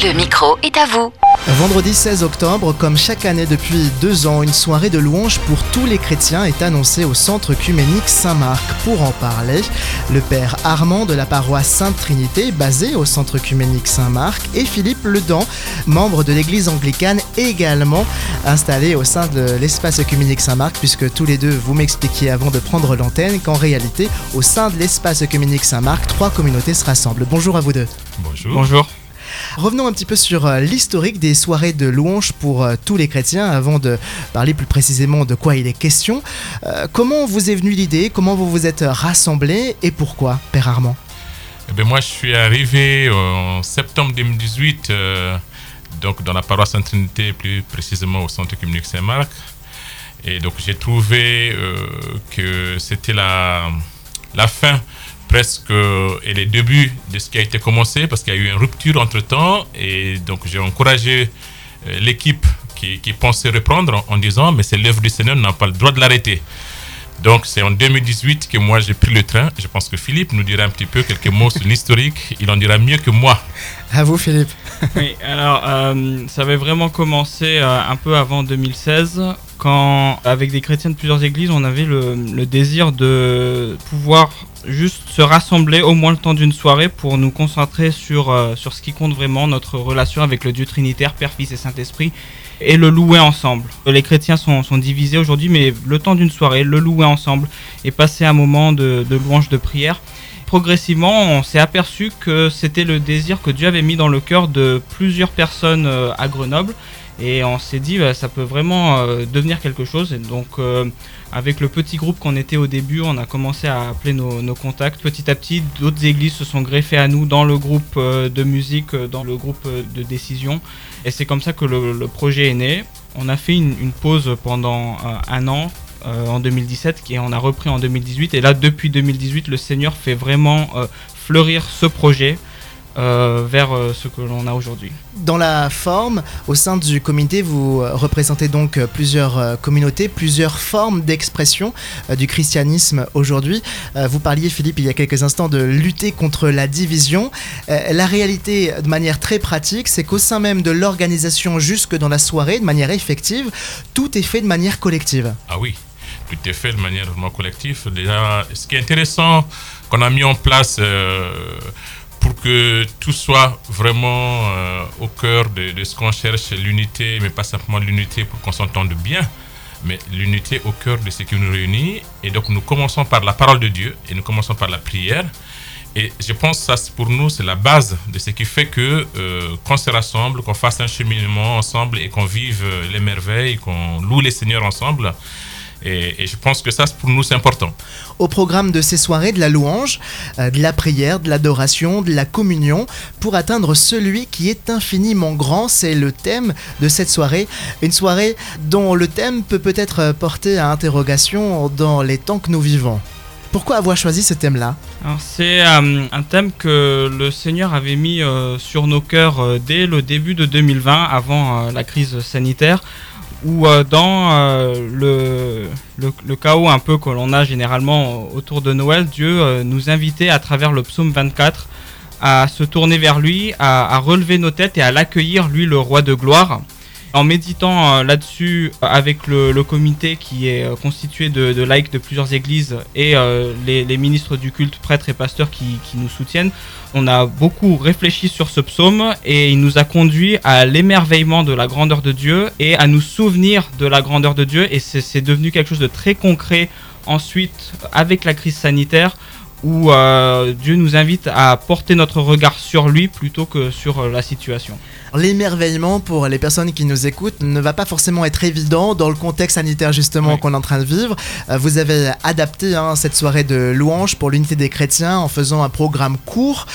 Le micro est à vous. Vendredi 16 octobre, comme chaque année depuis deux ans, une soirée de louanges pour tous les chrétiens est annoncée au centre cuménique Saint-Marc. Pour en parler, le père Armand de la paroisse Sainte-Trinité, basé au centre cuménique Saint-Marc, et Philippe Ledan, membre de l'église anglicane, également installé au sein de l'espace cuménique Saint-Marc, puisque tous les deux vous m'expliquiez avant de prendre l'antenne qu'en réalité, au sein de l'espace cuménique Saint-Marc, trois communautés se rassemblent. Bonjour à vous deux. Bonjour. Bonjour. Revenons un petit peu sur euh, l'historique des soirées de louanges pour euh, tous les chrétiens avant de parler plus précisément de quoi il est question. Euh, comment vous est venue l'idée? Comment vous vous êtes rassemblés? Et pourquoi, Père Armand? Eh ben, moi, je suis arrivé en septembre 2018 euh, donc dans la paroisse Sainte-Trinité, plus précisément au centre communique Saint-Marc. Et donc, j'ai trouvé que c'était la, la fin presque et les débuts de ce qui a été commencé parce qu'il y a eu une rupture entre temps. Et donc, j'ai encouragé euh, l'équipe qui, qui pensait reprendre en, en disant Mais c'est l'œuvre du Seigneur, on n'a pas le droit de l'arrêter. Donc c'est en 2018 que moi j'ai pris le train. Je pense que Philippe nous dira un petit peu quelques mots sur l'historique. Il en dira mieux que moi. À vous, Philippe. Oui, alors euh, ça avait vraiment commencé euh, un peu avant 2016, quand avec des chrétiens de plusieurs églises, on avait le, le désir de pouvoir juste se rassembler au moins le temps d'une soirée pour nous concentrer sur, euh, sur ce qui compte vraiment, notre relation avec le Dieu Trinitaire, Père, Fils et Saint-Esprit, et le louer ensemble. Les chrétiens sont, sont divisés aujourd'hui, mais le temps d'une soirée, le louer ensemble et passer un moment de, de louange, de prière. Progressivement, on s'est aperçu que c'était le désir que Dieu avait mis dans le cœur de plusieurs personnes euh, à Grenoble. Et on s'est dit, bah, ça peut vraiment euh, devenir quelque chose. Et donc, euh, avec le petit groupe qu'on était au début, on a commencé à appeler nos, contacts. Petit à petit, d'autres églises se sont greffées à nous dans le groupe euh, de musique, dans le groupe de décision. Et c'est comme ça que le, projet est né. On a fait une, pause pendant un an. en 2017 et on a repris en 2018 et là depuis 2018 le Seigneur fait vraiment fleurir ce projet euh, vers euh, ce que l'on a aujourd'hui. Dans la forme, au sein du comité, vous euh, représentez donc plusieurs euh, communautés, plusieurs formes d'expression euh, du christianisme aujourd'hui. Euh, Vous parliez, Philippe, il y a quelques instants, de lutter contre la division. Euh, La réalité, de manière très pratique, c'est qu'au sein même de l'organisation, jusque dans la soirée, de manière effective, tout est fait de manière collective. Ah oui, tout est fait de manière vraiment collective. Déjà, ce qui est intéressant qu'on a mis en place euh, pour que tout soit vraiment euh, au cœur de, ce qu'on cherche, l'unité, mais pas simplement l'unité pour qu'on s'entende bien, mais l'unité au cœur de ce qui nous réunit. Et donc nous commençons par la parole de Dieu et nous commençons par la prière. Et je pense que ça, pour nous, c'est la base de ce qui fait que euh, qu'on se rassemble, qu'on fasse un cheminement ensemble et qu'on vive euh, les merveilles, qu'on loue les Seigneurs ensemble. Et, et je pense que ça, pour nous, c'est important. Au programme de ces soirées, de la louange, euh, de la prière, de l'adoration, de la communion, pour atteindre celui qui est infiniment grand, c'est le thème de cette soirée. Une soirée dont le thème peut peut-être porter à interrogation dans les temps que nous vivons. Pourquoi avoir choisi ce thème-là? C'est euh, un thème que le Seigneur avait mis euh, sur nos cœurs euh, dès le début de 2020, avant euh, la crise sanitaire, où euh, dans euh, le, chaos un peu que l'on a généralement autour de Noël, Dieu euh, nous invitait à travers le psaume 24 à se tourner vers lui, à relever nos têtes et à l'accueillir, lui le roi de gloire. En méditant euh, là-dessus avec le, comité qui est euh, constitué de, de laïcs de plusieurs églises et euh, les, ministres du culte, prêtres et pasteurs qui, qui nous soutiennent, on a beaucoup réfléchi sur ce psaume et il nous a conduit à l'émerveillement de la grandeur de Dieu et à nous souvenir de la grandeur de Dieu. Et c'est devenu quelque chose de très concret ensuite avec la crise sanitaire où euh, Dieu nous invite à porter notre regard sur lui plutôt que sur euh, la situation. L'émerveillement pour les personnes qui nous écoutent ne va pas forcément être évident dans le contexte sanitaire justement Oui. qu'on est en train de vivre. Euh, Vous avez adapté hein, cette soirée de louange pour l'unité des chrétiens en faisant un programme court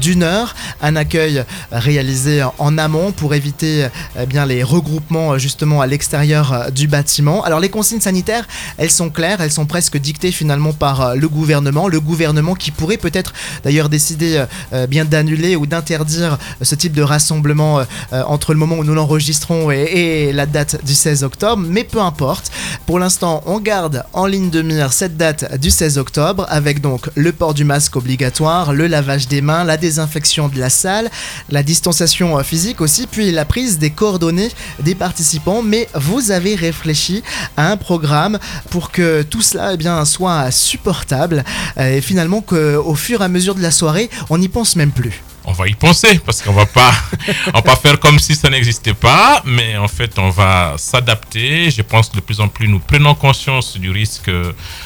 d'une heure, un accueil réalisé en amont pour éviter euh, bien les regroupements justement à l'extérieur du bâtiment. Alors les consignes sanitaires, elles sont claires, elles sont presque dictées finalement par le gouvernement, le gouvernement qui pourrait peut-être d'ailleurs décider euh, euh, bien d'annuler ou d'interdire euh, ce type de rassemblement entre le moment où nous l'enregistrons et, la date du 16 octobre, mais peu importe. Pour l'instant, on garde en ligne de mire cette date du 16 octobre avec donc le port du masque obligatoire, le lavage des mains, la désinfection de la salle, la la distanciation physique aussi, puis la prise des coordonnées des participants. Mais vous avez réfléchi à un programme pour que tout cela eh bien, soit supportable et finalement qu'au fur et à mesure de la soirée, on n'y pense même plus. On va y penser parce qu'on va pas on va pas faire comme si ça n'existait pas mais en fait on va s'adapter. Je pense que de plus en plus nous prenons conscience du risque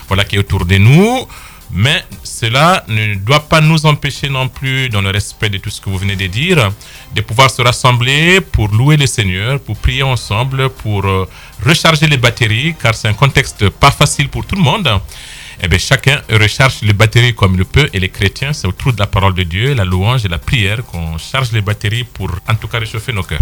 voilà qui est autour de nous. Mais cela ne doit pas nous empêcher non plus, dans le respect de tout ce que vous venez de dire, de pouvoir se rassembler pour louer le Seigneur, pour prier ensemble, pour euh, recharger les batteries, car c'est un contexte pas facile pour tout le monde. Eh bien, chacun recharge les batteries comme il peut, et les chrétiens, c'est autour de la parole de Dieu, la louange et la prière qu'on charge les batteries pour en tout cas réchauffer nos cœurs.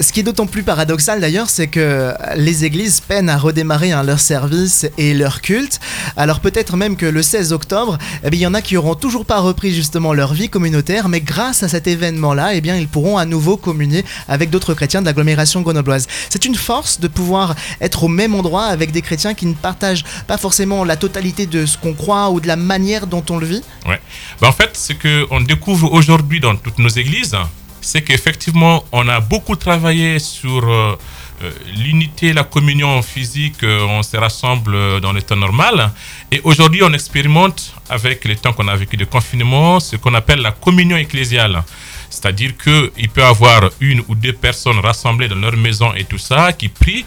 Ce qui est d'autant plus paradoxal d'ailleurs, c'est que les églises peinent à redémarrer hein, leur service et leur culte. Alors peut-être même que le 16 octobre, eh il y en a qui auront toujours pas repris justement leur vie communautaire, mais grâce à cet événement-là, eh bien, ils pourront à nouveau communier avec d'autres chrétiens de l'agglomération grenobloise. C'est une force de pouvoir être au même endroit avec des chrétiens qui ne partagent pas forcément la totalité de ce qu'on croit ou de la manière dont on le vit. Ouais. Ben, en fait, ce qu'on découvre aujourd'hui dans toutes nos églises, c'est qu'effectivement, on a beaucoup travaillé sur euh, euh, l'unité, la communion physique, euh, on se rassemble dans le temps normal. Et aujourd'hui, on expérimente, avec les temps qu'on a vécu de confinement, ce qu'on appelle la communion ecclésiale. C'est-à-dire qu'il peut y avoir une ou deux personnes rassemblées dans leur maison et tout ça, qui prient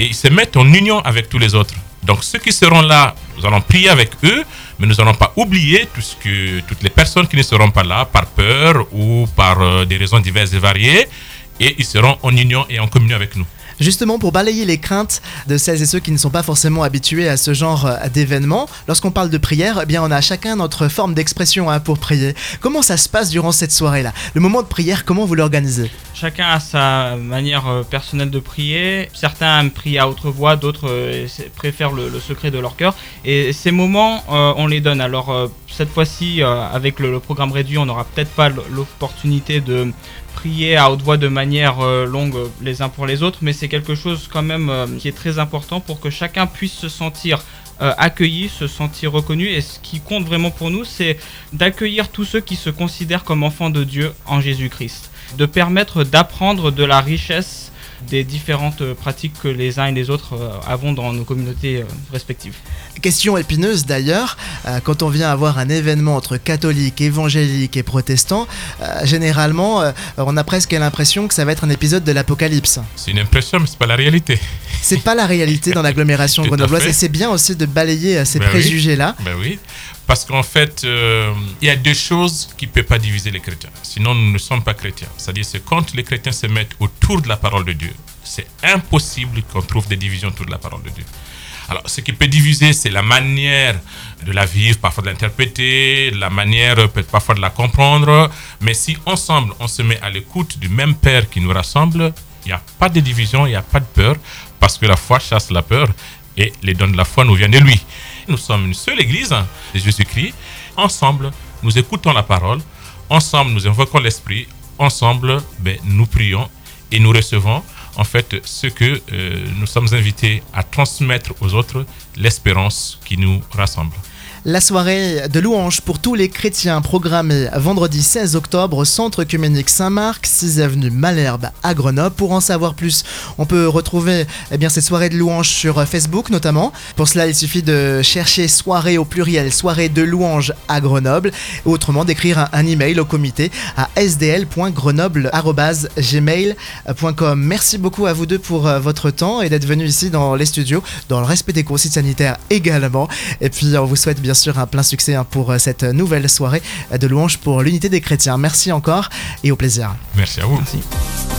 et ils se mettent en union avec tous les autres. Donc ceux qui seront là, nous allons prier avec eux, mais nous n'allons pas oublier tout ce que, toutes les personnes qui ne seront pas là par peur ou par euh, des raisons diverses et variées, et ils seront en union et en communion avec nous justement pour balayer les craintes de celles et ceux qui ne sont pas forcément habitués à ce genre euh, d'événement. Lorsqu'on parle de prière, eh bien on a chacun notre forme d'expression hein, pour prier. Comment ça se passe durant cette soirée-là? Le moment de prière, comment vous l'organisez? Chacun a sa manière euh, personnelle de prier. Certains prier à haute voix, d'autres euh, préfèrent le, secret de leur cœur. Et ces moments, on les donne. Alors cette fois-ci, avec le, programme réduit, on n'aura peut-être pas l'opportunité de prier à haute voix de manière euh, longue les uns pour les autres, mais c'est quelque chose quand même euh, qui est très important pour que chacun puisse se sentir euh, accueilli, se sentir reconnu. Et ce qui compte vraiment pour nous, c'est d'accueillir tous ceux qui se considèrent comme enfants de Dieu en Jésus-Christ, de permettre d'apprendre de la richesse des différentes pratiques que les uns et les autres euh, avons dans nos communautés euh, respectives. Question épineuse d'ailleurs, euh, quand on vient avoir un événement entre catholiques, évangéliques et protestants, généralement on a presque l'impression que ça va être un épisode de l'apocalypse. C'est une impression, mais c'est pas la réalité. C'est pas la réalité dans l'agglomération grenobloise et c'est bien aussi de balayer ces ben préjugés-là. Ben oui. Parce qu'en fait, euh, il y a deux choses qui ne peuvent pas diviser les chrétiens. Sinon, nous ne sommes pas chrétiens. C'est-à-dire que quand les chrétiens se mettent autour de la parole de Dieu, c'est impossible qu'on trouve des divisions autour de la parole de Dieu. Alors, ce qui peut diviser, c'est la manière de la vivre, parfois de l'interpréter, la manière peut-être parfois de la comprendre. Mais si ensemble, on se met à l'écoute du même Père qui nous rassemble, il n'y a pas de division, il n'y a pas de peur, parce que la foi chasse la peur et les dons de la foi nous viennent de lui. Nous sommes une seule Église de Jésus-Christ. Ensemble, nous écoutons la parole. Ensemble, nous invoquons l'Esprit. Ensemble, ben, nous prions et nous recevons en fait ce que euh, nous sommes invités à transmettre aux autres, l'espérance qui nous rassemble. La soirée de louange pour tous les chrétiens programmée vendredi 16 octobre au Centre Œcuménique Saint-Marc, 6 avenue Malherbe à Grenoble. Pour en savoir plus, on peut retrouver eh bien, ces soirées de louange sur Facebook notamment. Pour cela, il suffit de chercher soirée au pluriel, soirée de louange à Grenoble, ou autrement d'écrire un, email au comité à sdl.grenoble.gmail.com. Merci beaucoup à vous deux pour euh, votre temps et d'être venus ici dans les studios, dans le respect des consignes sanitaires également. Et puis, on vous souhaite bien sûr un plein succès hein, pour euh, cette nouvelle soirée de louange pour l'unité des chrétiens. Merci encore et au plaisir. Merci à vous. Merci.